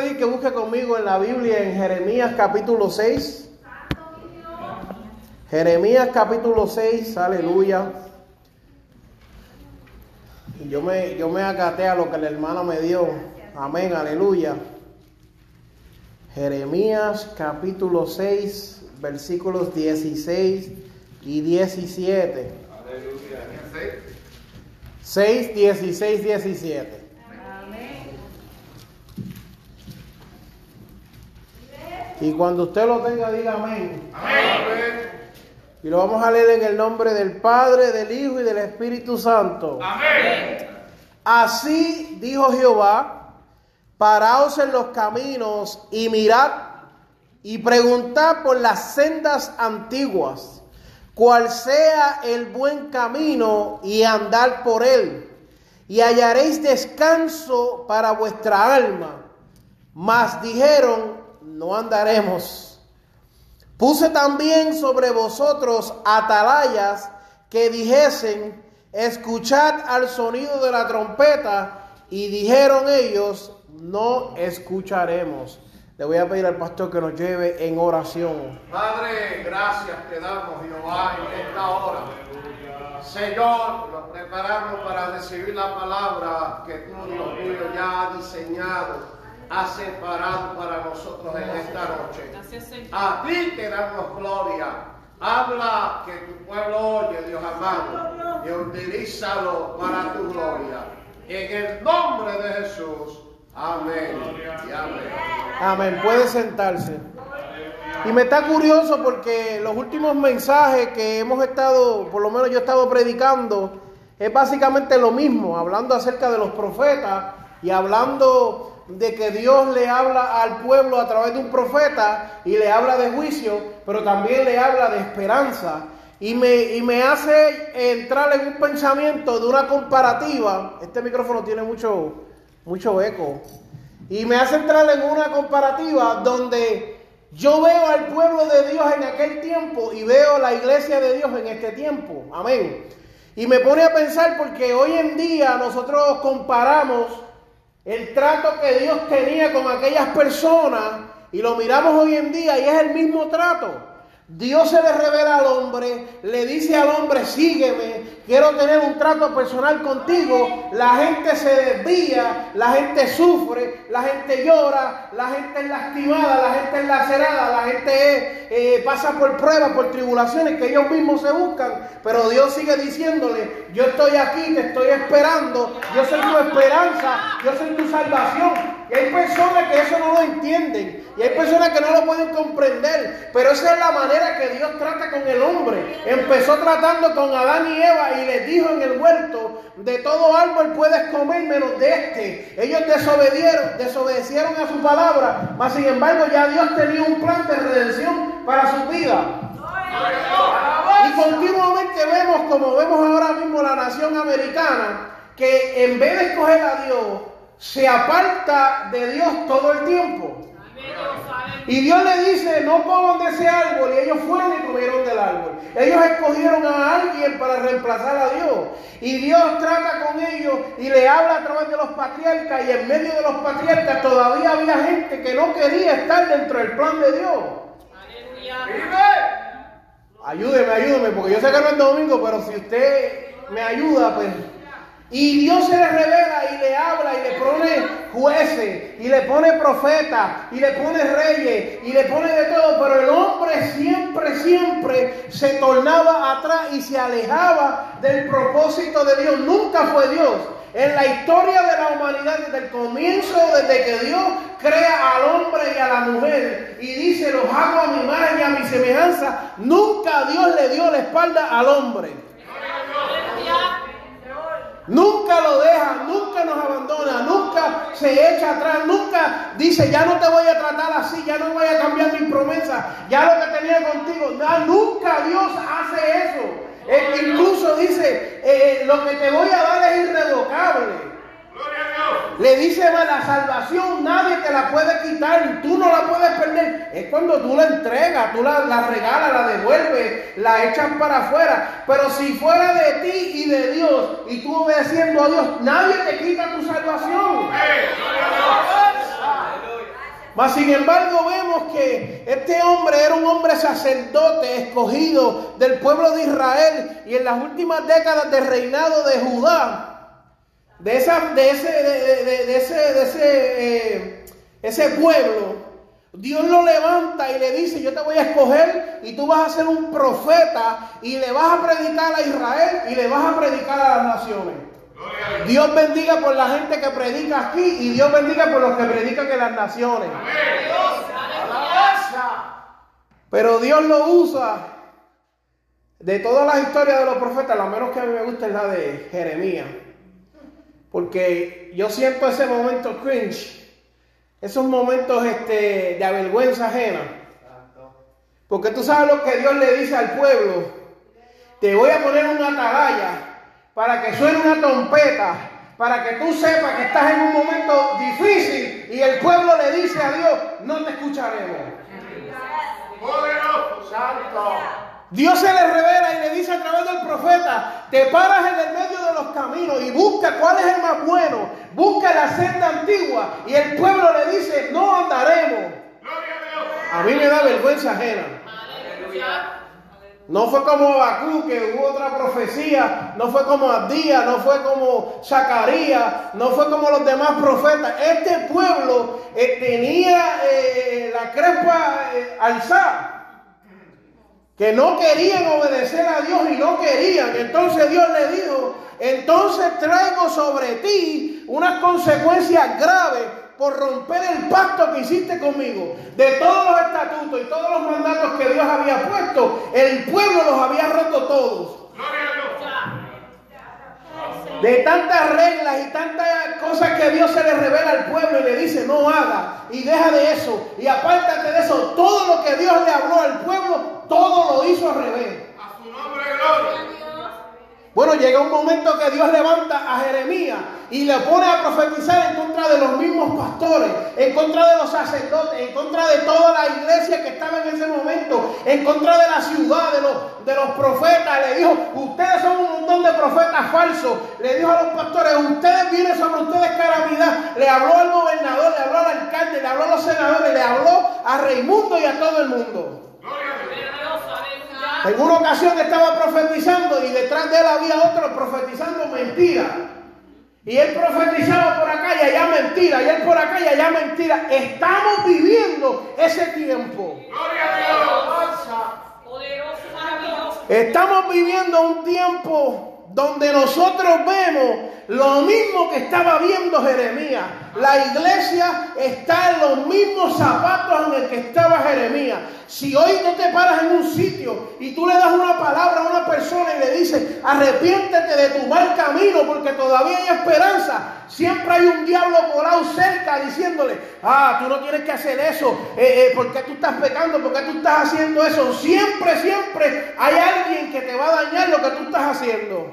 Pedir que busque conmigo en la Biblia en Jeremías capítulo 6. Jeremías capítulo 6, aleluya. Y yo me, yo me acaté a lo que la hermana me dio. Amén, aleluya. Jeremías capítulo 6, versículos 16 y 17. Aleluya. 6, 16, 17. Y cuando usted lo tenga, diga amén. amén. Y lo vamos a leer en el nombre del Padre, del Hijo y del Espíritu Santo. Amén. Así dijo Jehová, paraos en los caminos y mirad y preguntad por las sendas antiguas, cuál sea el buen camino y andar por él, y hallaréis descanso para vuestra alma. Mas dijeron, no andaremos. Puse también sobre vosotros atalayas que dijesen, escuchad al sonido de la trompeta, y dijeron ellos, no escucharemos. Le voy a pedir al pastor que nos lleve en oración. Padre, gracias te damos, Jehová, en esta hora. Señor, nos preparamos para recibir la palabra que tú, Dios ya has diseñado ha separado para nosotros en esta noche. A ti te damos gloria. Habla que tu pueblo oye, Dios amado, y utilízalo para tu gloria. En el nombre de Jesús. Amén. Y amén. Amén. Puede sentarse. Y me está curioso porque los últimos mensajes que hemos estado, por lo menos yo he estado predicando, es básicamente lo mismo, hablando acerca de los profetas y hablando de que Dios le habla al pueblo a través de un profeta y le habla de juicio, pero también le habla de esperanza. Y me, me hace entrar en un pensamiento de una comparativa. Este micrófono tiene mucho, mucho eco. Y me hace entrar en una comparativa donde yo veo al pueblo de Dios en aquel tiempo y veo la iglesia de Dios en este tiempo. Amén. Y me pone a pensar porque hoy en día nosotros comparamos el trato que Dios tenía con aquellas personas y lo miramos hoy en día y es el mismo trato. Dios se le revela al hombre, le dice al hombre, sígueme, quiero tener un trato personal contigo, la gente se desvía, la gente sufre, la gente llora, la gente es lastimada, la gente es lacerada, la gente eh, pasa por pruebas, por tribulaciones que ellos mismos se buscan, pero Dios sigue diciéndole, yo estoy aquí, te estoy esperando, yo soy tu esperanza, yo soy tu salvación. Y hay personas que eso no lo entienden, y hay personas que no lo pueden comprender, pero esa es la manera que Dios trata con el hombre. Empezó tratando con Adán y Eva y les dijo en el huerto, de todo árbol puedes comer menos de este. Ellos desobedieron, desobedecieron a su palabra, mas sin embargo ya Dios tenía un plan de redención para su vida. Y continuamente vemos, como vemos ahora mismo la nación americana, que en vez de escoger a Dios, se aparta de Dios todo el tiempo. Y Dios le dice, no coman de ese árbol. Y ellos fueron y comieron del árbol. Ellos escogieron a alguien para reemplazar a Dios. Y Dios trata con ellos y le habla a través de los patriarcas. Y en medio de los patriarcas todavía había gente que no quería estar dentro del plan de Dios. Ayúdeme, ayúdeme, porque yo sé que no es domingo, pero si usted me ayuda, pues y Dios se le revela y le habla y le pone jueces y le pone profetas y le pone reyes y le pone de todo, pero el hombre siempre, siempre se tornaba atrás y se alejaba del propósito de Dios. Nunca fue Dios. En la historia de la humanidad, desde el comienzo, desde que Dios crea al hombre y a la mujer y dice, los hago a mi imagen y a mi semejanza, nunca Dios le dio la espalda al hombre. Nunca lo deja, nunca nos abandona, nunca se echa atrás, nunca dice, ya no te voy a tratar así, ya no voy a cambiar mi promesa, ya lo que tenía contigo. nunca Dios hace eso. incluso dice, eh, lo que te voy a dar es irrevocable. Le dice, la salvación nadie te la puede quitar, tú no la puedes perder. Es cuando tú la entregas, tú la, la regalas, la devuelves, la echas para afuera. Pero si fuera de ti y de Dios, y tú obedeciendo a Dios, nadie te quita tu salvación. Mas sin embargo vemos que este hombre era un hombre sacerdote escogido del pueblo de Israel y en las últimas décadas del reinado de Judá de, esa, de ese, de, ese, de ese, eh, ese pueblo, Dios lo levanta y le dice, yo te voy a escoger y tú vas a ser un profeta y le vas a predicar a Israel y le vas a predicar a las naciones. Dios bendiga por la gente que predica aquí y Dios bendiga por los que predican en las naciones. Pero Dios lo usa. De todas las historias de los profetas, la menos que a mí me gusta es la de Jeremías. Porque yo siento ese momento cringe, esos momentos este, de avergüenza ajena. Porque tú sabes lo que Dios le dice al pueblo. Te voy a poner una atalaya para que suene una trompeta, para que tú sepas que estás en un momento difícil y el pueblo le dice a Dios, no te escucharemos. Poderoso, santo. Dios se le revela y le dice a través del profeta, te paras en el medio de los caminos y busca cuál es el más bueno, busca la senda antigua y el pueblo le dice, no andaremos. A mí me da vergüenza ajena. No fue como Bakú, que hubo otra profecía, no fue como Abdía, no fue como Zacarías, no fue como los demás profetas. Este pueblo eh, tenía eh, la crepa eh, alzada que no querían obedecer a Dios y no querían. Entonces Dios le dijo, entonces traigo sobre ti unas consecuencias graves por romper el pacto que hiciste conmigo. De todos los estatutos y todos los mandatos que Dios había puesto, el pueblo los había roto todos. De tantas reglas y tantas cosas que Dios se le revela al pueblo y le dice, no haga y deja de eso y apártate de eso. Todo lo que Dios le habló al pueblo, todo lo hizo al revés. A su nombre, gloria. Bueno, llega un momento que Dios levanta a Jeremías y le pone a profetizar en contra de los mismos pastores, en contra de los sacerdotes, en contra de toda la iglesia que estaba en ese momento, en contra de la ciudad, de los, profetas. Le dijo, ustedes son un montón de profetas falsos. Le dijo a los pastores, ustedes vienen sobre ustedes calamidad. Le habló al gobernador, le habló al alcalde, le habló a los senadores, le habló a Raimundo y a todo el mundo. En una ocasión estaba profetizando y detrás de él había otro profetizando mentira. Y él profetizaba por acá y allá mentira, y él por acá y allá mentira. Estamos viviendo ese tiempo. Estamos viviendo un tiempo donde nosotros vemos lo mismo que estaba viendo Jeremías. La iglesia está en los mismos zapatos en el que estaba Jeremías. Si hoy no te paras en un sitio y tú le das una palabra a una persona y le dices, arrepiéntete de tu mal camino porque todavía hay esperanza, siempre hay un diablo colado cerca diciéndole, ah, tú no tienes que hacer eso, eh, eh, porque tú estás pecando, porque tú estás haciendo eso. Siempre, siempre hay alguien que te va a dañar lo que tú estás haciendo.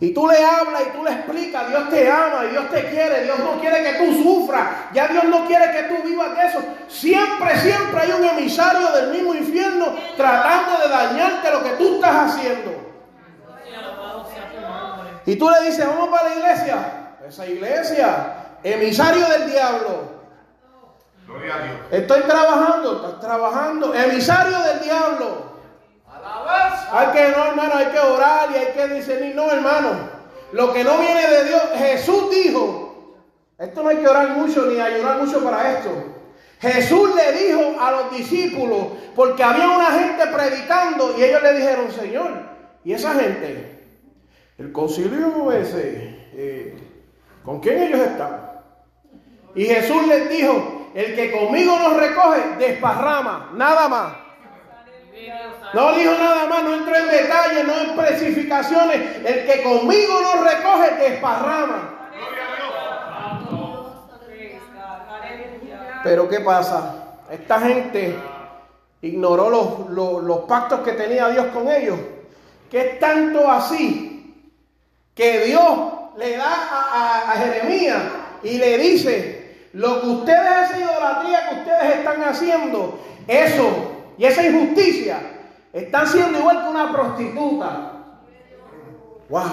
Y tú le hablas y tú le explicas, Dios te ama, y Dios te quiere, Dios no quiere que tú sufras, ya Dios no quiere que tú vivas de eso. Siempre, siempre hay un emisario del mismo infierno tratando de dañarte lo que tú estás haciendo. Y tú le dices, vamos para la iglesia. Esa iglesia, emisario del diablo. Estoy trabajando, estás trabajando, emisario del diablo. Hay que, no, hermano, hay que orar y hay que discernir. No, hermano. Lo que no viene de Dios, Jesús dijo, esto no hay que orar mucho ni ayunar mucho para esto. Jesús le dijo a los discípulos, porque había una gente predicando y ellos le dijeron, Señor, ¿y esa gente? El concilio ese, eh, ¿con quién ellos están? Y Jesús les dijo, el que conmigo nos recoge, desparrama, nada más. No dijo nada más, no entró en detalles, no en especificaciones. El que conmigo no recoge, desparrama. Pero ¿qué pasa? Esta gente ignoró los, los, pactos que tenía Dios con ellos. Que es tanto así que Dios le da a, a Jeremías y le dice, lo que ustedes, esa idolatría que ustedes están haciendo, eso y esa injusticia, están siendo igual que una prostituta. ¡Wow!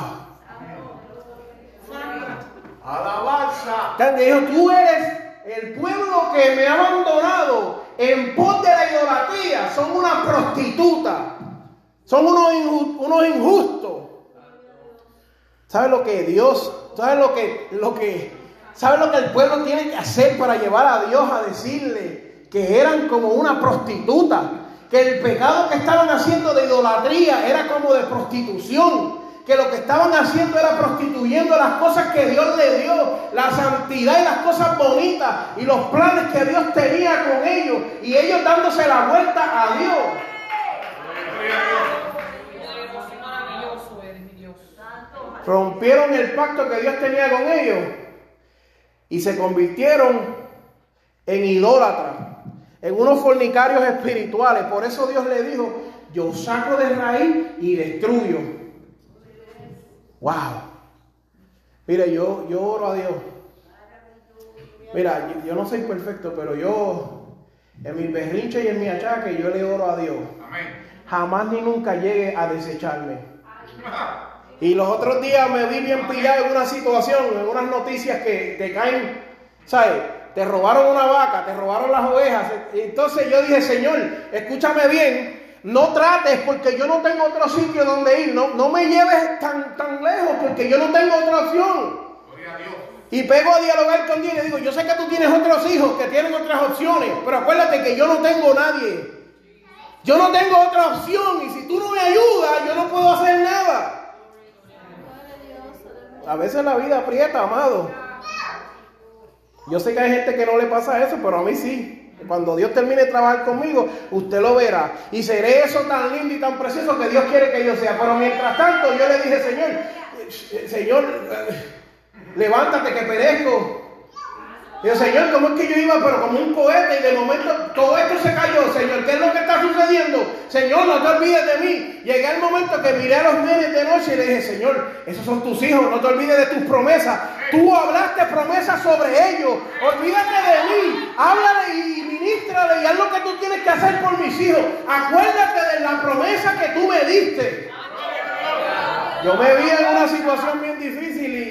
Alabanza. Dijo, tú eres el pueblo que me ha abandonado en pos de la idolatría. Son una prostituta. Son unos, unos injustos. ¿Sabes lo que Dios, sabes lo que, lo que, sabes lo que el pueblo tiene que hacer para llevar a Dios a decirle que eran como una prostituta? que el pecado que estaban haciendo de idolatría era como de prostitución, que lo que estaban haciendo era prostituyendo las cosas que Dios le dio, la santidad y las cosas bonitas y los planes que Dios tenía con ellos, y ellos dándose la vuelta a Dios. Rompieron el pacto que Dios tenía con ellos y se convirtieron en idólatras en unos fornicarios espirituales. Por eso Dios le dijo, yo saco de raíz y destruyo. Wow. Mire, yo, yo oro a Dios. Mira, yo, no soy perfecto, pero yo, en mi berrinche y en mi achaque, yo le oro a Dios. Jamás ni nunca llegue a desecharme. Y los otros días me vi bien pillado en una situación, en unas noticias que te caen, ¿sabes? Te robaron una vaca, te robaron las ovejas. Entonces yo dije, Señor, escúchame bien, no trates porque yo no tengo otro sitio donde ir, no, no me lleves tan, tan lejos porque yo no tengo otra opción. Y pego a dialogar con Dios y le digo, yo sé que tú tienes otros hijos que tienen otras opciones, pero acuérdate que yo no tengo nadie. Yo no tengo otra opción y si tú no me ayudas, yo no puedo hacer nada. A veces la vida aprieta, amado. Yo sé que hay gente que no le pasa eso, pero a mí sí. Cuando Dios termine de trabajar conmigo, usted lo verá. Y seré eso tan lindo y tan precioso que Dios quiere que yo sea. Pero mientras tanto, yo le dije, Señor, Señor, levántate que perezco. Y Señor, ¿cómo es que yo iba, pero como un cohete y de momento todo esto se cayó? Señor, ¿qué es lo que está sucediendo? Señor, no te olvides de mí. Llegué el momento que miré a los nenes de noche y le dije, Señor, esos son tus hijos, no te olvides de tus promesas. Tú hablaste promesas sobre ellos. Olvídate de mí. Háblale y ministrale y haz lo que tú tienes que hacer por mis hijos. Acuérdate de la promesa que tú me diste. Yo me vi en una situación bien difícil y,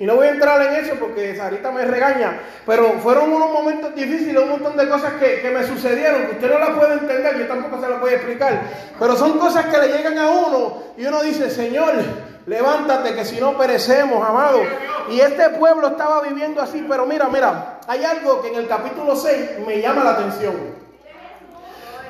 no voy a entrar en eso porque Sarita me regaña, pero fueron unos momentos difíciles, un montón de cosas que, me sucedieron, que usted no las puede entender, yo tampoco se las voy a explicar, pero son cosas que le llegan a uno y uno dice, Señor, levántate que si no perecemos, amado. Y este pueblo estaba viviendo así, pero mira, mira, hay algo que en el capítulo 6 me llama la atención.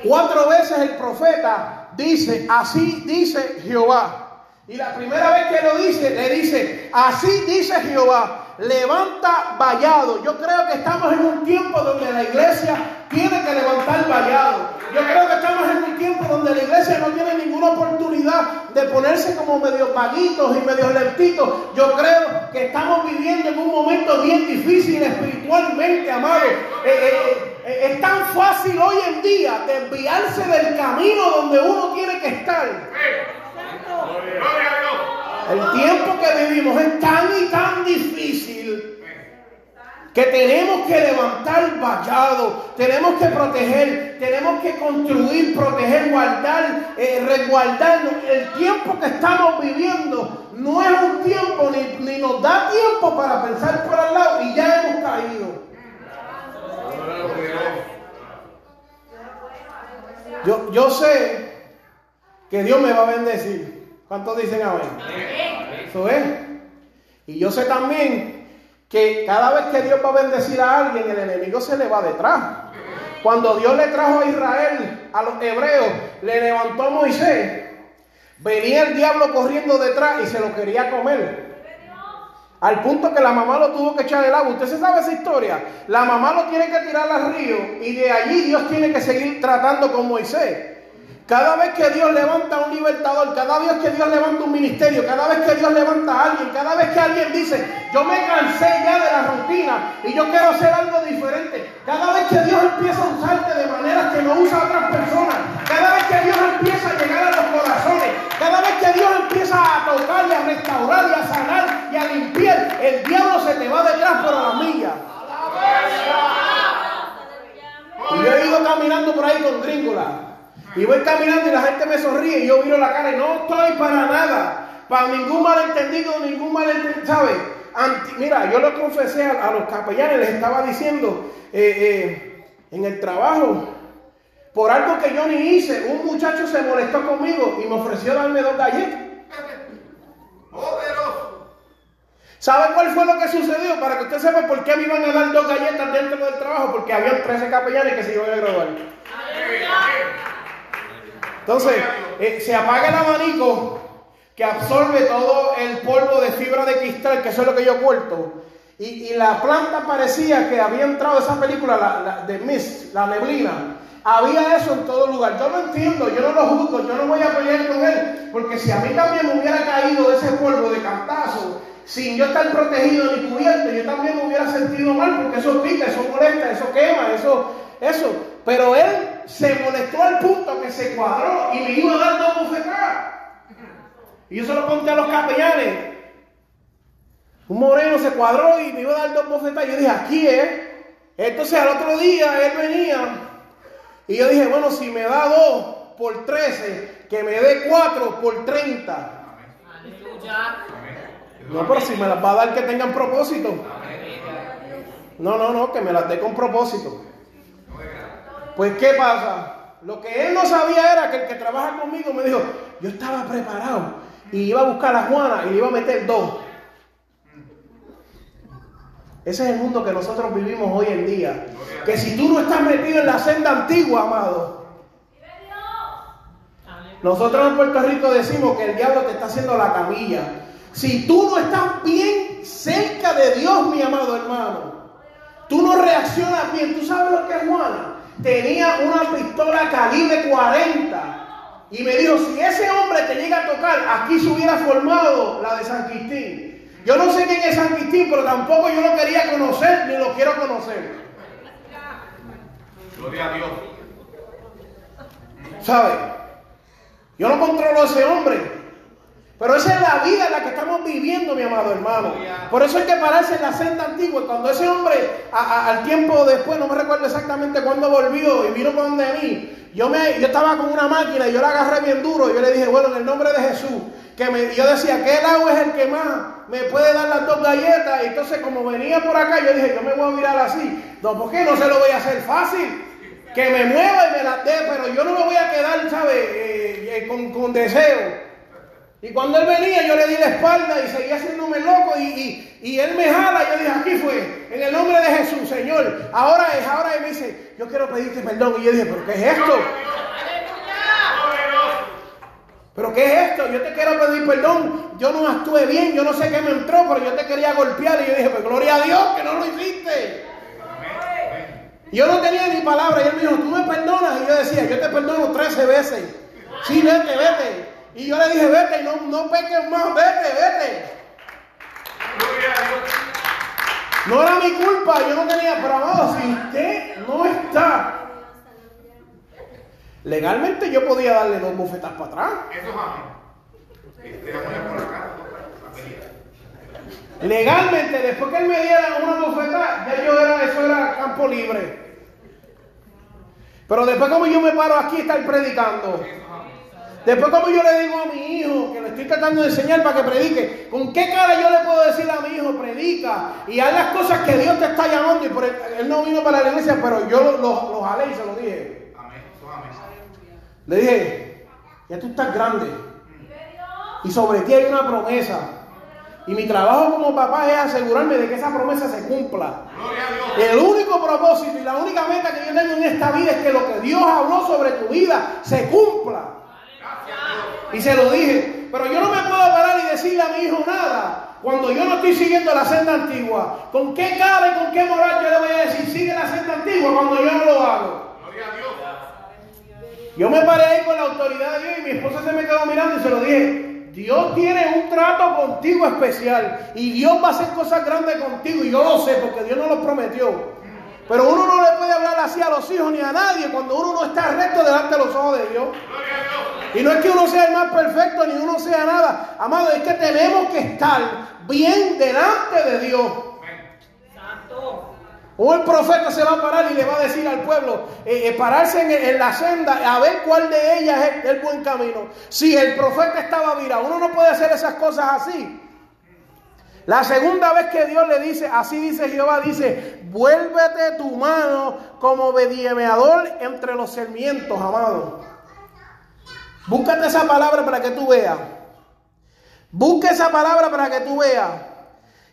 Cuatro veces el profeta dice, así dice Jehová. Y la primera vez que lo dice, le dice, así dice Jehová, levanta vallado. Yo creo que estamos en un tiempo donde la iglesia tiene que levantar vallado. Yo creo que estamos en un tiempo donde la iglesia no tiene ninguna oportunidad de ponerse como medio vaguitos y medio lentitos. Yo creo que estamos viviendo en un momento bien difícil espiritualmente, amado. Eh, eh, eh, es tan fácil hoy en día desviarse del camino donde uno tiene que estar. El tiempo que vivimos es tan y tan difícil que tenemos que levantar vallado, tenemos que proteger, tenemos que construir, proteger, guardar, eh, resguardarnos. El tiempo que estamos viviendo no es un tiempo ni, ni nos da tiempo para pensar por al lado y ya hemos caído. Yo, yo sé que Dios me va a bendecir. ¿Cuántos dicen amén? Eso es. Y yo sé también que cada vez que Dios va a bendecir a alguien, el enemigo se le va detrás. Cuando Dios le trajo a Israel, a los hebreos, le levantó a Moisés, venía el diablo corriendo detrás y se lo quería comer. Al punto que la mamá lo tuvo que echar el agua. ¿Usted se sabe esa historia? La mamá lo tiene que tirar al río y de allí Dios tiene que seguir tratando con Moisés. Cada vez que Dios levanta un libertador, cada vez que Dios levanta un ministerio, cada vez que Dios levanta a alguien, cada vez que alguien dice, yo me cansé ya de la rutina y yo quiero hacer algo diferente, cada vez que Dios empieza a usarte de maneras que no usa a otras personas, cada vez que Dios empieza a llegar a los corazones, cada vez que Dios empieza a tocar y a restaurar y a sanar y a limpiar, el diablo se te va detrás por la milla. Y yo he ido caminando por ahí con gringola. Y voy caminando y la gente me sonríe y yo miro la cara y no estoy para nada, para ningún malentendido, ningún malentendido, ¿sabes? mira, yo lo confesé a, los capellanes, les estaba diciendo eh, eh, en el trabajo, por algo que yo ni hice, un muchacho se molestó conmigo y me ofreció darme dos galletas. ¿Sabe cuál fue lo que sucedió? Para que usted sepa por qué me iban a dar dos galletas dentro del trabajo, porque había 13 capellanes que se iban a graduar. Entonces, eh, se apaga el abanico que absorbe todo el polvo de fibra de cristal, que eso es lo que yo corto. Y, la planta parecía que había entrado esa película la, de Mist, la neblina. Había eso en todo lugar. Yo no entiendo, yo no lo juzgo, yo no voy a pelear con él, porque si a mí también me hubiera caído ese polvo de cantazo, sin yo estar protegido ni cubierto, yo también me hubiera sentido mal, porque eso pica, eso molesta, eso quema, eso, eso. Pero él se molestó al punto que se cuadró y me iba a dar dos bofetadas. Y yo se lo conté a los capellanes. Un moreno se cuadró y me iba a dar dos bofetadas. Yo dije, aquí es. Entonces al otro día él venía y yo dije, bueno, si me da dos por trece, que me dé cuatro por treinta. No, pero si me las va a dar que tengan propósito. No, no, no, que me las dé con propósito. Pues ¿qué pasa? Lo que él no sabía era que el que trabaja conmigo me dijo, yo estaba preparado y iba a buscar a Juana y le iba a meter dos. Ese es el mundo que nosotros vivimos hoy en día. Que si tú no estás metido en la senda antigua, amado, nosotros en Puerto Rico decimos que el diablo te está haciendo la camilla. Si tú no estás bien cerca de Dios, mi amado hermano, tú no reaccionas bien. ¿Tú sabes lo que es Juana? Tenía una pistola calibre 40. Y me dijo, si ese hombre te llega a tocar, aquí se hubiera formado la de San Quintín. Yo no sé quién es San Quintín, pero tampoco yo lo quería conocer ni lo quiero conocer. Gloria a Dios. ¿Sabe? Yo no controlo a ese hombre. Pero esa es la vida en la que estamos viviendo, mi amado hermano. Por eso hay que pararse en la senda antigua. Cuando ese hombre, al tiempo después, no me recuerdo exactamente cuándo volvió y vino por donde mí, yo, me, yo estaba con una máquina y yo la agarré bien duro. Y yo le dije, bueno, en el nombre de Jesús, que me, yo decía, ¿qué lado es el que más me puede dar las dos galletas? Y entonces, como venía por acá, yo dije, yo me voy a mirar así. No, ¿por qué no se lo voy a hacer fácil? Que me mueva y me la dé, pero yo no me voy a quedar, ¿sabe? Eh, eh, con, con deseo. Y cuando él venía, yo le di la espalda y seguía haciéndome loco. Y, y, él me jala. Y yo dije, aquí fue, en el nombre de Jesús, Señor. Ahora es, ahora es. Me dice, yo quiero pedirte perdón. Y yo dije, ¿pero qué es esto? ¿Pero qué es esto? Yo te quiero pedir perdón. Yo no actué bien. Yo no sé qué me entró, pero yo te quería golpear. Y yo dije, pues gloria a Dios que no lo hiciste. Yo no tenía ni palabra. Y él me dijo, ¿tú me perdonas? Y yo decía, yo te perdono 13 veces. Sí, vete, vete. Y yo le dije, vete, y no, no peques más, vete, vete. No era mi culpa, yo no tenía, pero amado, si usted no está, legalmente yo podía darle dos bofetas para atrás. Legalmente, después que él me diera una bofeta, ya yo era, eso era campo libre. Pero después como yo me paro aquí a estar predicando, Después como yo le digo a mi hijo, que le estoy tratando de enseñar para que predique, ¿con qué cara yo le puedo decir a mi hijo, predica y haz las cosas que Dios te está llamando? Y por él, no vino para la iglesia, pero yo lo, lo, jalé y se lo dije. Amén. Le dije, ya tú estás grande. Y sobre ti hay una promesa. Y mi trabajo como papá es asegurarme de que esa promesa se cumpla. El único propósito y la única meta que yo tengo en esta vida es que lo que Dios habló sobre tu vida se cumpla. Y se lo dije, pero yo no me puedo parar y decirle a mi hijo nada cuando yo no estoy siguiendo la senda antigua. ¿Con qué cara y con qué moral yo le voy a decir sigue la senda antigua cuando yo no lo hago? Gloria a Dios. Yo me paré ahí con la autoridad de Dios y mi esposa se me quedó mirando y se lo dije, Dios tiene un trato contigo especial y Dios va a hacer cosas grandes contigo y yo lo sé porque Dios no lo prometió. Pero uno no le puede hablar así a los hijos ni a nadie cuando uno no está recto delante de los ojos de Dios. Y no es que uno sea el más perfecto ni uno sea nada. Amado, es que tenemos que estar bien delante de Dios. O el profeta se va a parar y le va a decir al pueblo, eh, eh, pararse en, la senda a ver cuál de ellas es el buen camino. Si el profeta estaba virado, uno no puede hacer esas cosas así. La segunda vez que Dios le dice, así dice Jehová, dice, vuélvete tu mano como bediemeador entre los sarmientos, amado. Búscate esa palabra para que tú veas. Busca esa palabra para que tú veas.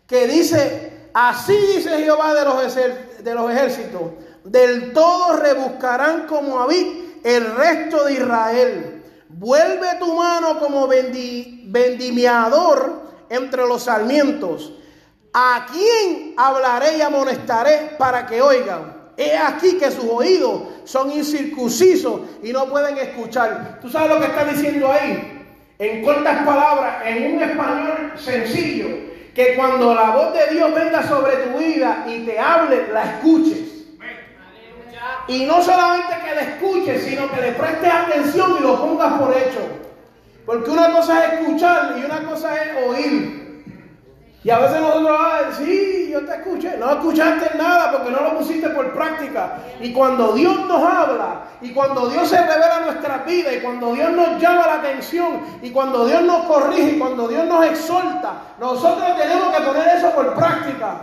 Que dice, así dice Jehová de los, de los ejércitos, del todo rebuscarán como Abí el resto de Israel. Vuelve tu mano como vendimiador entre los sarmientos. ¿A quién hablaré y amonestaré para que oigan? He aquí que sus oídos son incircuncisos y no pueden escuchar. ¿Tú sabes lo que está diciendo ahí? En cortas palabras, en un español sencillo, que cuando la voz de Dios venga sobre tu vida y te hable, la escuches. Y no solamente que la escuches, sino que le prestes atención y lo pongas por hecho. Porque una cosa es escuchar y una cosa es oír. Y a veces nosotros, ah, sí, yo te escuché. No escuchaste nada porque no lo pusiste por práctica. Y cuando Dios nos habla, y cuando Dios se revela en nuestra vida, y cuando Dios nos llama la atención, y cuando Dios nos corrige, y cuando Dios nos exhorta, nosotros tenemos que poner eso por práctica.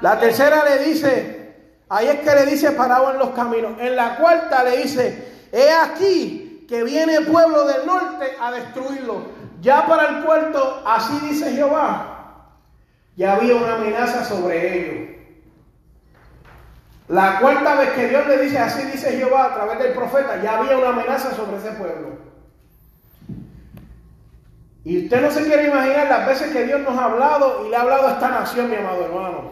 La tercera le dice, ahí es que le dice parado en los caminos. En la cuarta le dice, he aquí que viene el pueblo del norte a destruirlo. Ya para el cuarto, así dice Jehová, ya había una amenaza sobre ellos. La cuarta vez que Dios le dice, así dice Jehová a través del profeta, ya había una amenaza sobre ese pueblo. Y usted no se quiere imaginar las veces que Dios nos ha hablado y le ha hablado a esta nación, mi amado hermano.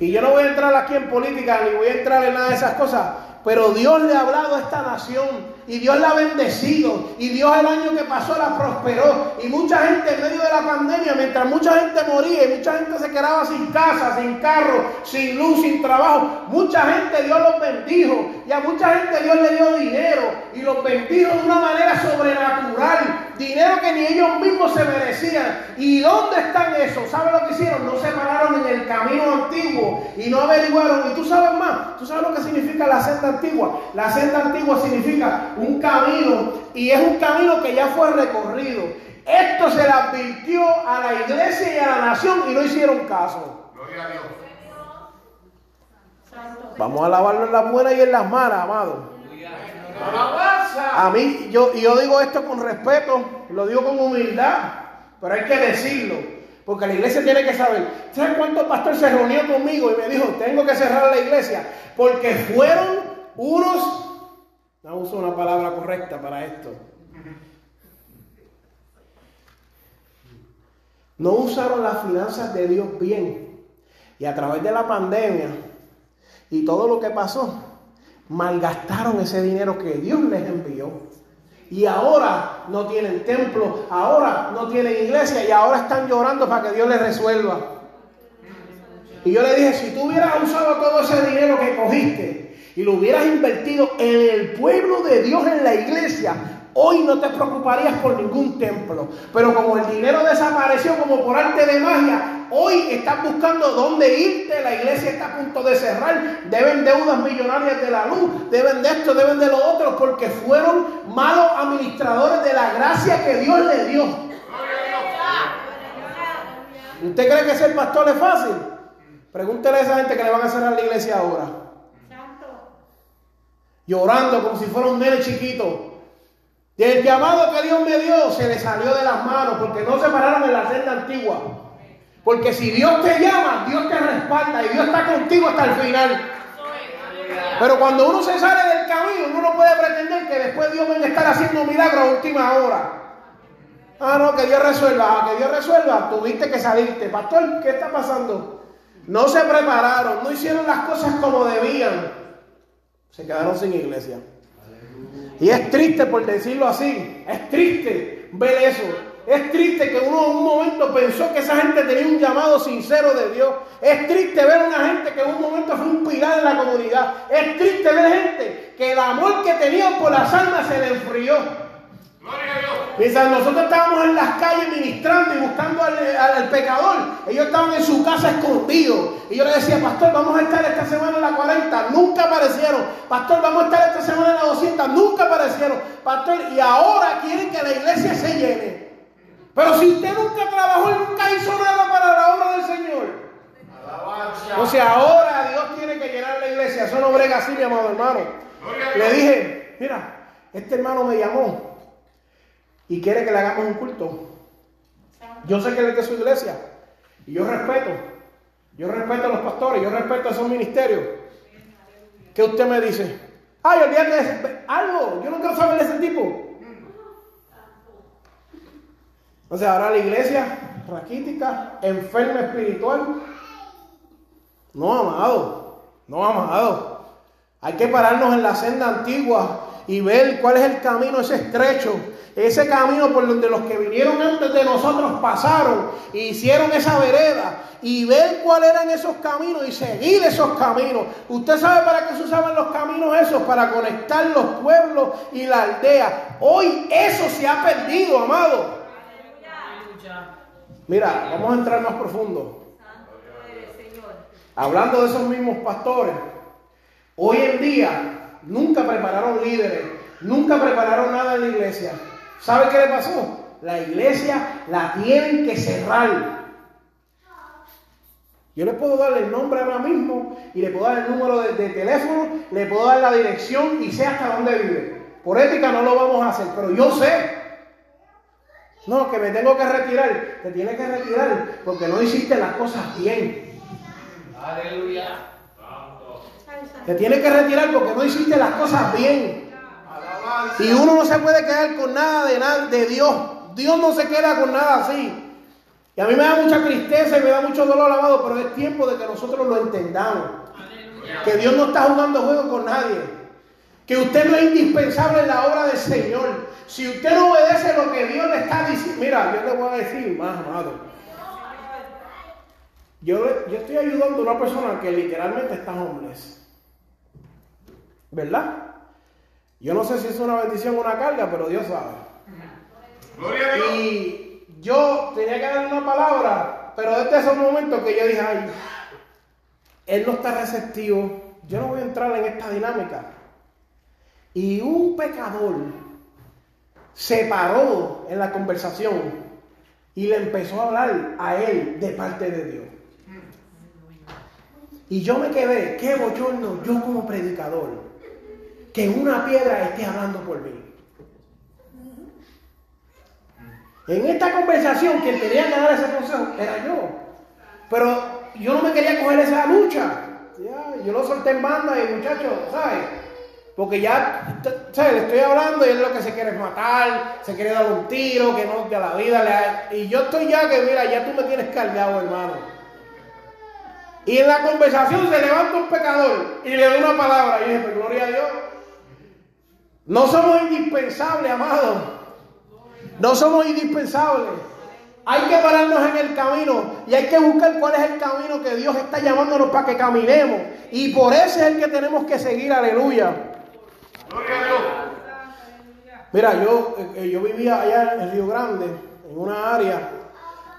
Y yo no voy a entrar aquí en política ni voy a entrar en nada de esas cosas, pero Dios le ha hablado a esta nación y Dios la ha bendecido y Dios el año que pasó la prosperó y mucha gente en medio de la pandemia, mientras mucha gente moría y mucha gente se quedaba sin casa, sin carro, sin luz, sin trabajo, mucha gente Dios los bendijo y a mucha gente Dios le dio dinero y los bendijo de una manera sobrenatural, dinero que ni ellos mismos se merecían. ¿Y dónde están esos? ¿Saben lo que hicieron? No se pararon en el camino antiguo y no averiguaron. Y tú sabes más, tú sabes lo que significa la senda antigua. La senda antigua significa un camino y es un camino que ya fue recorrido. Esto se le advirtió a la iglesia y a la nación y no hicieron caso. Gloria a Dios. Vamos a alabarlo en las buenas y en las malas, amado. A mí, yo, yo digo esto con respeto, lo digo con humildad, pero hay que decirlo. Porque la iglesia tiene que saber. ¿Saben cuántos pastores se reunió conmigo y me dijo, tengo que cerrar la iglesia? Porque fueron unos no uso una palabra correcta para esto. No usaron las finanzas de Dios bien. Y a través de la pandemia y todo lo que pasó, malgastaron ese dinero que Dios les envió. Y ahora no tienen templo, ahora no tienen iglesia y ahora están llorando para que Dios les resuelva. Y yo le dije, si tú hubieras usado todo ese dinero que cogiste y lo hubieras invertido en el pueblo de Dios, en la iglesia, hoy no te preocuparías por ningún templo. Pero como el dinero desapareció como por arte de magia, hoy estás buscando dónde irte, la iglesia está a punto de cerrar, deben deudas millonarias de la luz, deben de esto, deben de lo otro, porque fueron malos administradores de la gracia que Dios les dio. ¿Usted cree que ser pastor es fácil? Pregúntele a esa gente que le van a cerrar la iglesia ahora llorando como si fuera un nene chiquito. Y el llamado que Dios me dio se le salió de las manos porque no se pararon en la senda antigua. Porque si Dios te llama, Dios te respalda y Dios está contigo hasta el final. Pero cuando uno se sale del camino, uno no puede pretender que después Dios venga a estar haciendo milagros a última hora. Ah, no, que Dios resuelva, que Dios resuelva, tuviste que salirte. Pastor, ¿qué está pasando? no se prepararon, no hicieron las cosas como debían, se quedaron sin iglesia. Y es triste por decirlo así, es triste ver eso. Es triste que uno en un momento pensó que esa gente tenía un llamado sincero de Dios. Es triste ver a una gente que en un momento fue un pilar en la comunidad. Es triste ver gente que el amor que tenían por las almas se le enfrió. Mientras nosotros estábamos en las calles ministrando y buscando al, pecador, ellos estaban en su casa escondidos. Y yo le decía, pastor, vamos a estar esta semana en la 40, nunca aparecieron. Pastor, vamos a estar esta semana en la 200, nunca aparecieron. Pastor, y ahora quieren que la iglesia se llene. Pero si usted nunca trabajó y nunca hizo nada para la obra del Señor. O sea, ahora Dios tiene que llenar la iglesia. Eso no brega así, mi amado hermano. Le dije, mira, este hermano me llamó y quiere que le hagamos un culto. Yo sé que él es de su iglesia y yo respeto. Yo respeto a los pastores, yo respeto a esos ministerios. ¿Qué usted me dice? Ay, olvídate de algo, yo no quiero saber de ese tipo. O sea, ahora la iglesia raquítica, enferma espiritual. No, amado, no, amado. Hay que pararnos en la senda antigua y ver cuál es el camino ese estrecho, ese camino por donde los que vinieron antes de nosotros pasaron e hicieron esa vereda y ver cuáles eran esos caminos y seguir esos caminos. Usted sabe para qué se usaban los caminos esos, para conectar los pueblos y la aldea. Hoy eso se ha perdido, amado. Mira, vamos a entrar más profundo. Hablando de esos mismos pastores, hoy en día nunca prepararon líderes, nunca prepararon nada en la iglesia. ¿Sabe qué le pasó? La iglesia la tienen que cerrar. Yo le puedo dar el nombre ahora mismo y le puedo dar el número de, teléfono, le puedo dar la dirección y sé hasta dónde vive. Por ética no lo vamos a hacer, pero yo sé. No, que me tengo que retirar. Te tiene que retirar porque no hiciste las cosas bien. Aleluya. Te tiene que retirar porque no hiciste las cosas bien. Y uno no se puede quedar con nada de, nada de Dios. Dios no se queda con nada así. Y a mí me da mucha tristeza y me da mucho dolor, amado, pero es tiempo de que nosotros lo entendamos. Que Dios no está jugando juego con nadie. Que usted no es indispensable en la obra del Señor. Si usted no obedece lo que Dios le está diciendo, mira, yo le voy a decir más, amado. Yo, yo estoy ayudando a una persona que literalmente está homeless. ¿Verdad? Yo no sé si es una bendición o una carga, pero Dios sabe. Gloria a Dios. Y yo tenía que darle una palabra, pero desde ese momento que yo dije, ay, él no está receptivo, yo no voy a entrar en esta dinámica. Y un pecador se paró en la conversación y le empezó a hablar a él de parte de Dios. Y yo me quedé, qué bochorno, yo como predicador que una piedra esté hablando por mí. En esta conversación, quien tenía que dar ese consejo era yo. Pero yo no me quería coger esa lucha. yo lo solté en banda y muchachos, ¿sabes? Porque ya, ¿sabes? Le estoy hablando y él lo que se quiere es matar, se quiere dar un tiro, que no, que a la vida le Y yo estoy ya que, mira, ya tú me tienes cargado, hermano. Y en la conversación se levanta un pecador y le da una palabra. Y dije, pues gloria a Dios. No somos indispensables, amados. No somos indispensables. Hay que pararnos en el camino y hay que buscar cuál es el camino que Dios está llamándonos para que caminemos. Y por ese es el que tenemos que seguir, aleluya. Mira, yo, eh, yo vivía allá en Río Grande, en una área,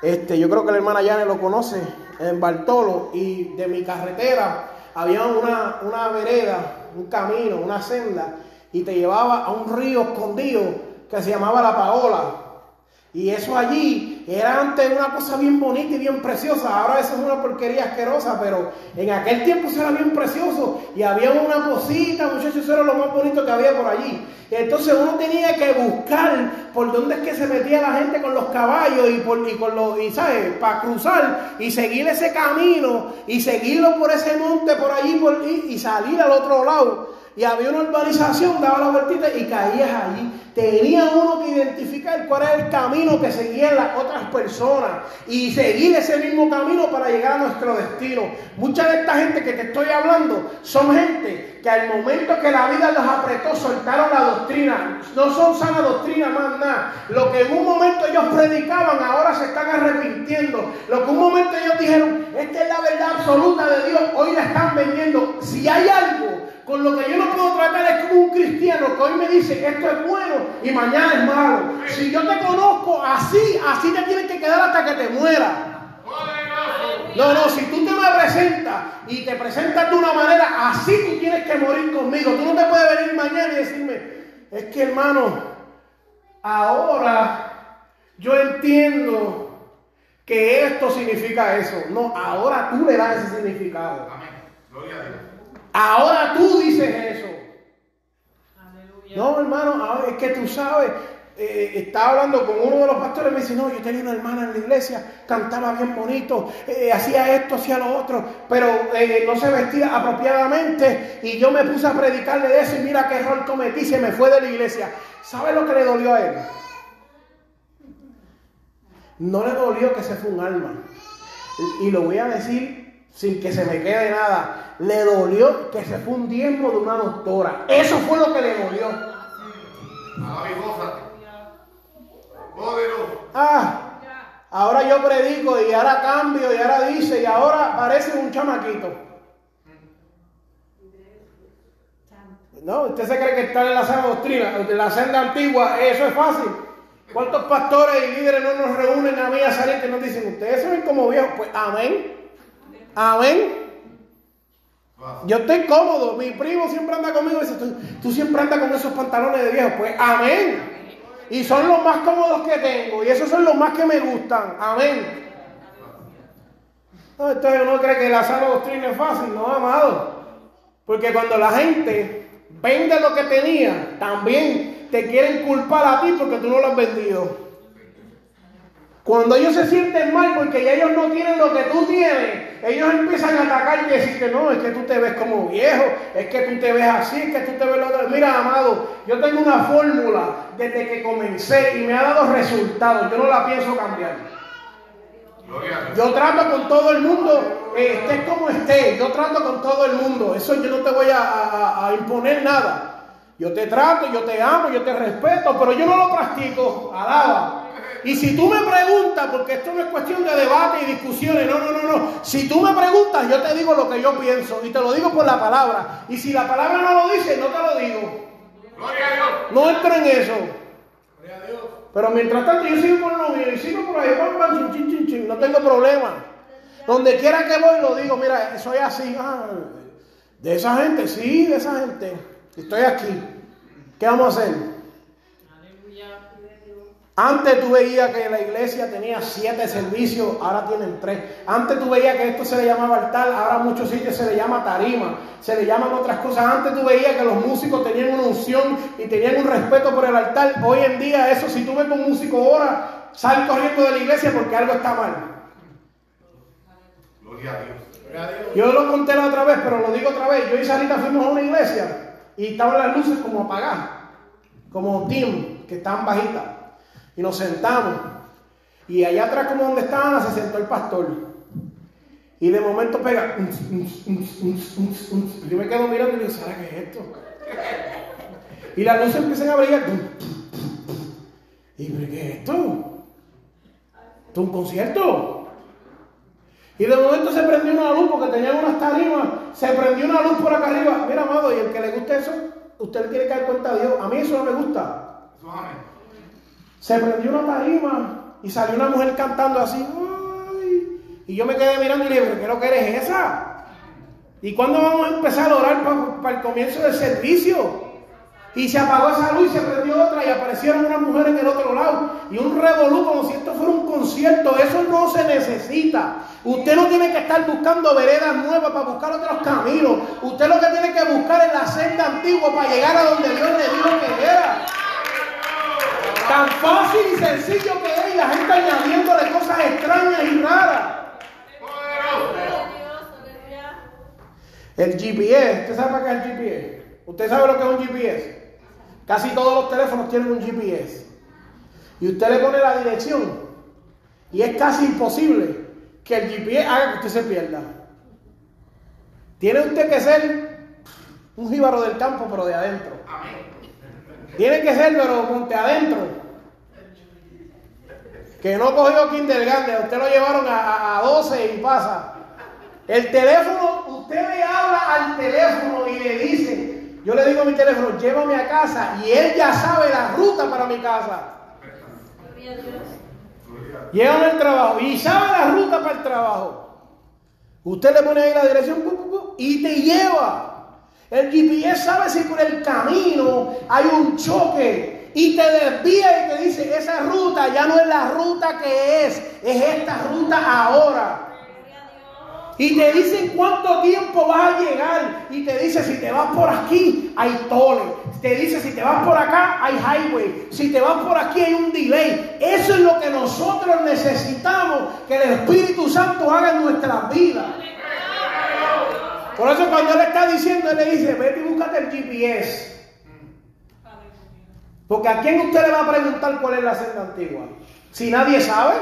este, yo creo que la hermana Yane lo conoce, en Bartolo, y de mi carretera había una, una vereda, un camino, una senda y te llevaba a un río escondido que se llamaba La Paola. Y eso allí era antes una cosa bien bonita y bien preciosa. Ahora eso es una porquería asquerosa, pero en aquel tiempo eso era bien precioso. Y había una cosita, muchachos, eso era lo más bonito que había por allí. Entonces uno tenía que buscar por dónde es que se metía la gente con los caballos y, por, y con los, y ¿sabes? Para cruzar y seguir ese camino y seguirlo por ese monte por allí y salir al otro lado. Y había una urbanización, daba la vueltita y caías allí. Tenía uno que identificar cuál era el camino que seguían las otras personas y seguir ese mismo camino para llegar a nuestro destino. Mucha de esta gente que te estoy hablando son gente que al momento que la vida los apretó soltaron la doctrina. No son sana doctrina más nada. Lo que en un momento ellos predicaban ahora se están arrepintiendo. Lo que en un momento ellos dijeron, esta es la verdad absoluta de Dios, hoy la están vendiendo. Si hay algo con lo que yo no puedo tratar es como un cristiano que hoy me dice que esto es bueno y mañana es malo. Si yo te conozco así, así te tienes que quedar hasta que te muera. No, no, si tú te me presentas y te presentas de una manera, así tú tienes que morir conmigo. Tú no te puedes venir mañana y decirme, es que hermano, ahora yo entiendo que esto significa eso. No, ahora tú le das ese significado. Amén. Gloria a Dios. Ahora tú dices eso. No, hermano, es que tú sabes, eh, estaba hablando con uno de los pastores y me dice, no, yo tenía una hermana en la iglesia, cantaba bien bonito, eh, hacía esto, hacía lo otro, pero eh, no se vestía apropiadamente y yo me puse a predicarle de eso y mira qué error cometí, se me fue de la iglesia. ¿Sabe lo que le dolió a él? No le dolió que se fue un alma. Y lo voy a decir sin que se me quede nada. Le dolió que se fue un diezmo de una doctora. Eso fue lo que le dolió. Ah, ahora yo predico y ahora cambio y ahora dice y ahora parece un chamaquito. No, usted se cree que está en la sana doctrina, en la senda antigua, eso es fácil. ¿Cuántos pastores y líderes no nos reúnen a mí a salir que nos dicen, ustedes se ven como viejos? Pues amén. Amén. Yo estoy cómodo. Mi primo siempre anda conmigo y dice, tú, siempre andas con esos pantalones de viejo. Pues amén. Y son los más cómodos que tengo. Y esos son los más que me gustan. Amén. No, entonces uno cree que la sana doctrina es fácil. No, amado. Porque cuando la gente vende lo que tenía, también te quieren culpar a ti porque tú no lo has vendido. Cuando ellos se sienten mal porque ya ellos no tienen lo que tú tienes, ellos empiezan a atacar y decirte, no, es que tú te ves como viejo, es que tú te ves así, es que tú te ves lo otro. Mira, amado, yo tengo una fórmula desde que comencé y me ha dado resultados, yo no la pienso cambiar. Yo trato con todo el mundo, eh, estés como estés, yo trato con todo el mundo, eso yo no te voy a imponer nada. Yo te trato, yo te amo, yo te respeto, pero yo no lo practico. Alaba. Y si tú me preguntas, porque esto no es cuestión de debate y discusiones, no, no, no, no. Si tú me preguntas, yo te digo lo que yo pienso y te lo digo por la palabra. Y si la palabra no lo dice, no te lo digo. Gloria a Dios. No entro en eso. Gloria a Dios. Pero mientras tanto, yo sigo con lo mío y sigo por ahí, chin, chin, chin, no tengo problema. Donde quiera que voy, lo digo, mira, soy así. Ah, de esa gente, sí, de esa gente. Estoy aquí. ¿Qué vamos a hacer? Antes tú veías que la iglesia tenía siete servicios, ahora tienen tres. Antes tú veías que esto se le llamaba altar, ahora muchos sitios se le llama tarima, se le llaman otras cosas. Antes tú veías que los músicos tenían una unción y tenían un respeto por el altar. Hoy en día eso, si tú ves que un músico ahora, sal corriendo de la iglesia porque algo está mal. Gloria a Dios. Yo lo conté la otra vez, pero lo digo otra vez. Yo y Sarita fuimos a una iglesia y estaban las luces como apagadas, como dim, que estaban bajitas. Y nos sentamos. Y allá atrás, como donde estaban, se sentó el pastor. Y de momento pega. Yo me quedo mirando y digo, ¿sabes qué es esto? Y las luces empiezan a brillar. Y ¿qué es esto? ¿Esto es un concierto? Y de momento se prendió una luz porque tenían unas tarimas. Se prendió una luz por acá arriba. Mira, amado, y el que le guste eso, usted tiene que dar cuenta a Dios. A mí eso no me gusta. Se prendió una tarima y salió una mujer cantando así. y yo me quedé mirando y le dije, ¿qué lo que eres esa? ¿Y cuándo vamos a empezar a orar para, el comienzo del servicio? Y se apagó esa luz y se prendió otra y aparecieron unas mujeres en el otro lado. Y un revolú como si esto fuera un concierto. Eso no se necesita. Usted no tiene que estar buscando veredas nuevas para buscar otros caminos. Usted lo que tiene que buscar es la senda antigua para llegar a donde Dios le dijo que era. Tan fácil y sencillo que es y la gente añadiéndole cosas extrañas y raras. El GPS, ¿usted sabe para qué es el GPS? ¿Usted sabe lo que es un GPS? Casi todos los teléfonos tienen un GPS. Y usted le pone la dirección. Y es casi imposible que el GPS haga que usted se pierda. Tiene usted que ser un jíbaro del campo, pero de adentro. Tiene que ser, pero ponte adentro. Que no cogió kindergarten, usted lo llevaron a, a 12 y pasa. El teléfono, usted le habla al teléfono y le dice, yo le digo a mi teléfono, llévame a casa y él ya sabe la ruta para mi casa. Llévame al trabajo y sabe la ruta para el trabajo. Usted le pone ahí la dirección y te lleva. El GPS sabe si por el camino hay un choque y te desvía y te dice, esa ruta ya no es la ruta que es, es esta ruta ahora. Y te dicen cuánto tiempo vas a llegar. Y te dice, si te vas por aquí, hay tole. Te dice, si te vas por acá, hay highway. Si te vas por aquí, hay un delay. Eso es lo que nosotros necesitamos que el Espíritu Santo haga en nuestras vidas. Por eso cuando Él está diciendo, Él le dice, vete y búscate el GPS. Porque a quién usted le va a preguntar cuál es la senda antigua. Si nadie sabe.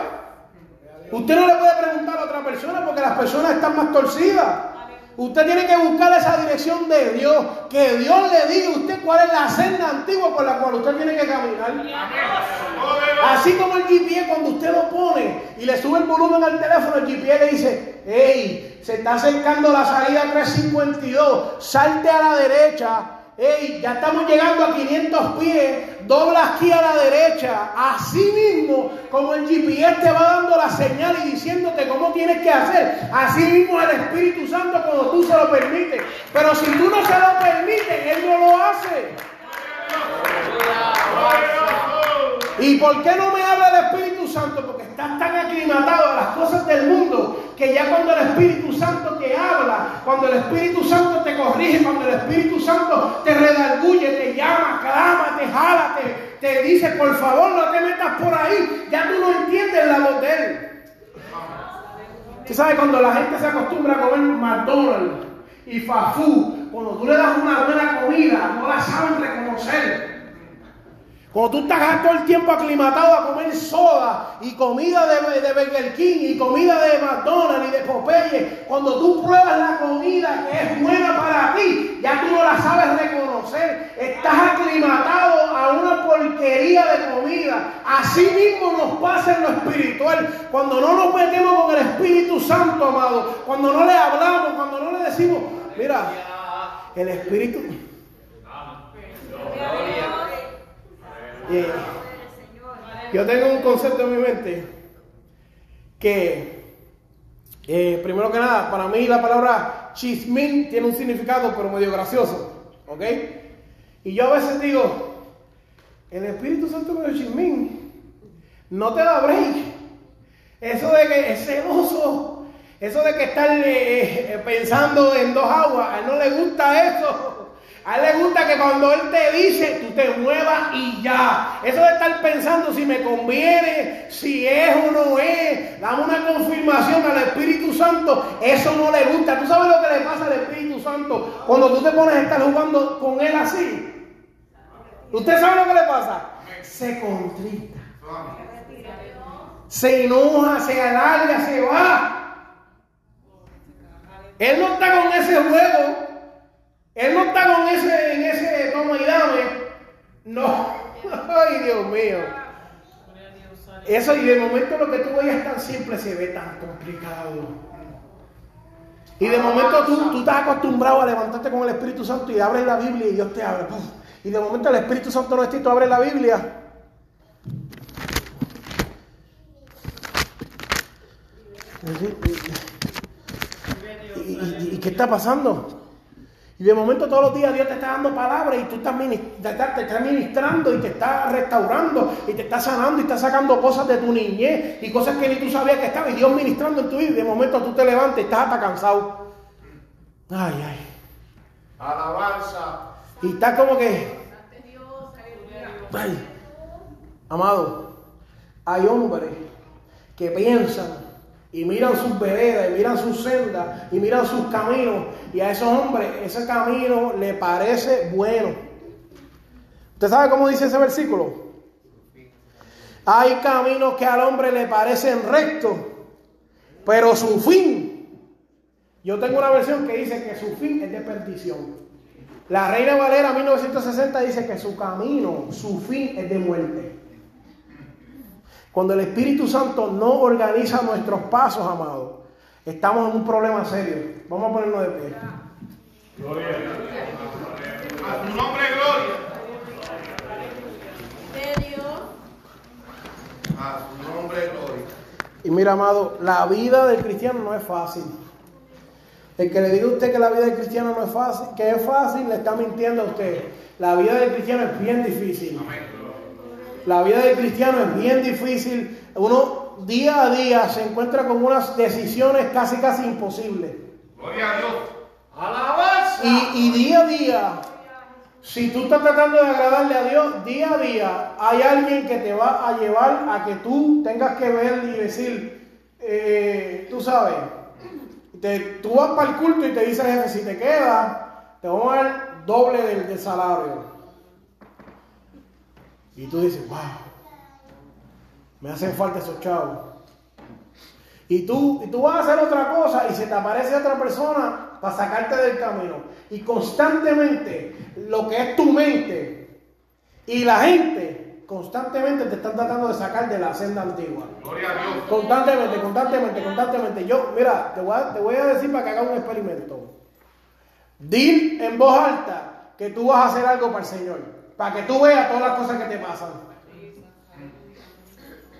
Usted no le puede preguntar a otra persona porque las personas están más torcidas. Usted tiene que buscar esa dirección de Dios. Que Dios le diga a usted cuál es la senda antigua por la cual usted tiene que caminar. Así como el GPS cuando usted lo pone y le sube el volumen al teléfono, el GPS le dice, hey, se está acercando la salida 352, salte a la derecha Hey, ya estamos llegando a 500 pies, dobla aquí a la derecha. Así mismo, como el GPS te va dando la señal y diciéndote cómo tienes que hacer. Así mismo el Espíritu Santo cuando tú se lo permites. Pero si tú no se lo permites, Él no lo hace. ¿Y por qué no me habla el Espíritu Santo? Porque estás tan aclimatado a las cosas del mundo que ya cuando el Espíritu Santo te habla, cuando el Espíritu Santo te corrige, cuando el Espíritu Santo te redarguye, te llama, clama, te jala, te, dice, por favor no te metas por ahí, ya tú no entiendes la voz de Él. Tú sabes, cuando la gente se acostumbra a comer McDonald's y Fafú, cuando tú le das una buena comida, no la saben reconocer. Cuando tú estás todo el tiempo aclimatado a comer soda y comida de, de Burger King y comida de McDonald's y de Popeye, cuando tú pruebas la comida que es buena para ti, ya tú no la sabes reconocer. Estás aclimatado a una porquería de comida. Así mismo nos pasa en lo espiritual. Cuando no nos metemos con el Espíritu Santo, amado, cuando no le hablamos, cuando no le decimos, mira, el Espíritu... yo tengo un concepto en mi mente que, eh, primero que nada, para mí la palabra chismín tiene un significado, pero medio gracioso. ¿Ok? Y yo a veces digo, el Espíritu Santo el chismín no te da break. Eso de que es celoso, eso de que estar eh, eh, pensando en dos aguas, a él no le gusta eso. A él le gusta que cuando él te dice, tú te muevas y ya. Eso de estar pensando si me conviene, si es o no es, dame una confirmación al Espíritu Santo, eso no le gusta. ¿Tú sabes lo que le pasa al Espíritu Santo cuando tú te pones a estar jugando con él así? ¿Usted sabe lo que le pasa? Se contrita. Se enoja, se alarga, se va. Él no está con ese juego él no está con ese, en ese toma y dame. No. Ay, Dios mío. Eso y de momento lo que tú veías tan simple se ve tan complicado. Y de momento tú, tú estás acostumbrado a levantarte con el Espíritu Santo y abres la Biblia y Dios te abre. Y de momento el Espíritu Santo no está y tú abres la Biblia. y qué está pasando? Y de momento todos los días Dios te está dando palabras y tú estás te está ministrando y te está restaurando y te está sanando y está sacando cosas de tu niñez y cosas que ni tú sabías que estaban y Dios ministrando en tu vida. Y de momento tú te levantas y estás hasta cansado. Ay, ay. Alabanza. Y está como que... Ay, amado, hay hombres que piensan y miran sus veredas, y miran sus sendas, y miran sus caminos, y a esos hombres ese camino le parece bueno. ¿Usted sabe cómo dice ese versículo? Hay caminos que al hombre le parecen rectos, pero su fin, yo tengo una versión que dice que su fin es de perdición. La Reina Valera 1960 dice que su camino, su fin es de muerte. Cuando el Espíritu Santo no organiza nuestros pasos, amados, estamos en un problema serio. Vamos a ponernos de pie. Gloria a su nombre, gloria. De Dios. A su nombre, gloria. Y mira, amado, la vida del cristiano no es fácil. El que le diga a usted que la vida del cristiano no es fácil, que es fácil, le está mintiendo a usted. La vida del cristiano es bien difícil. La vida del cristiano es bien difícil. Uno día a día se encuentra con unas decisiones casi casi imposibles. Gloria a Dios. Y, y día a día, si tú estás tratando de agradarle a Dios, día a día hay alguien que te va a llevar a que tú tengas que ver y decir, eh, tú sabes, te, tú vas para el culto y te dice jefe, si te quedas, te vamos a dar doble del salario. Y tú dices, wow, me hacen falta esos chavos. Y tú, y tú vas a hacer otra cosa y se te aparece otra persona para sacarte del camino. Y constantemente lo que es tu mente y la gente constantemente te están tratando de sacar de la senda antigua. Gloria a Dios. Constantemente, constantemente, constantemente. Yo, mira, te voy a, te voy a decir para que haga un experimento. Dir en voz alta que tú vas a hacer algo para el Señor. Para que tú veas todas las cosas que te pasan.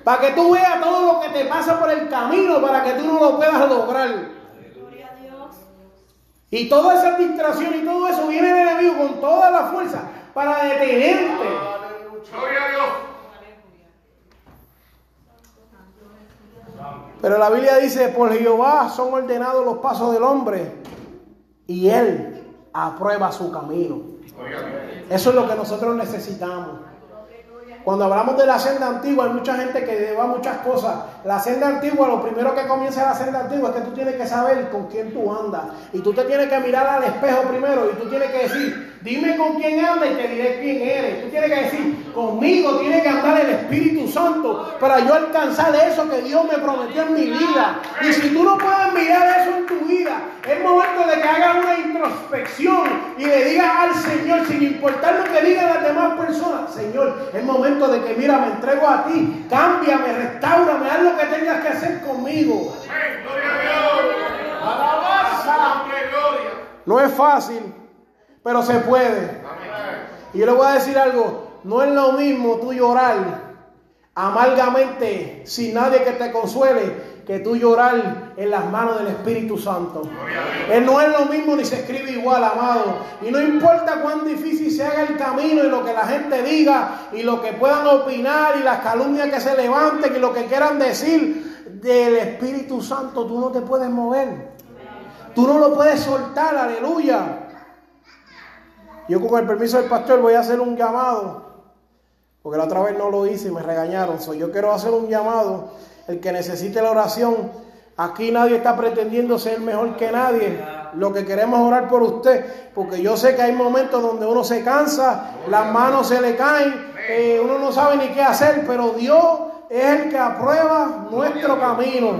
Para que tú veas todo lo que te pasa por el camino para que tú no lo puedas lograr. Y toda esa distracción y todo eso viene del enemigo con toda la fuerza para detenerte. Pero la Biblia dice, por Jehová son ordenados los pasos del hombre y él aprueba su camino. Eso es lo que nosotros necesitamos. Cuando hablamos de la senda antigua, hay mucha gente que va muchas cosas. La senda antigua, lo primero que comienza la senda antigua es que tú tienes que saber con quién tú andas. Y tú te tienes que mirar al espejo primero y tú tienes que decir, dime con quién andas y te diré quién eres. Tú tienes que decir, conmigo tiene que andar el Espíritu Santo para yo alcanzar eso que Dios me prometió en mi vida. Y si tú no puedes mirar eso en tu vida, es momento de que hagas una introspección y le digas al Señor, sin importar lo que digan las demás personas, Señor, es momento de que, mira, me entrego a ti, cámbiame, restaurame, haz lo que tengas que hacer conmigo. No es fácil, pero se puede. Y yo le voy a decir algo, no es lo mismo tú llorar amargamente sin nadie que te consuele que tú llorar en las manos del Espíritu Santo. Él no es lo mismo ni se escribe igual, amado. Y no importa cuán difícil se haga el camino y lo que la gente diga y lo que puedan opinar y las calumnias que se levanten y lo que quieran decir del Espíritu Santo, tú no te puedes mover. Tú no lo puedes soltar, aleluya. Yo con el permiso del pastor voy a hacer un llamado, porque la otra vez no lo hice y me regañaron. yo quiero hacer un llamado el que necesite la oración. Aquí nadie está pretendiendo ser mejor que nadie. Lo que queremos es orar por usted, porque yo sé que hay momentos donde uno se cansa, las manos se le caen, eh, uno no sabe ni qué hacer, pero Dios es el que aprueba nuestro camino.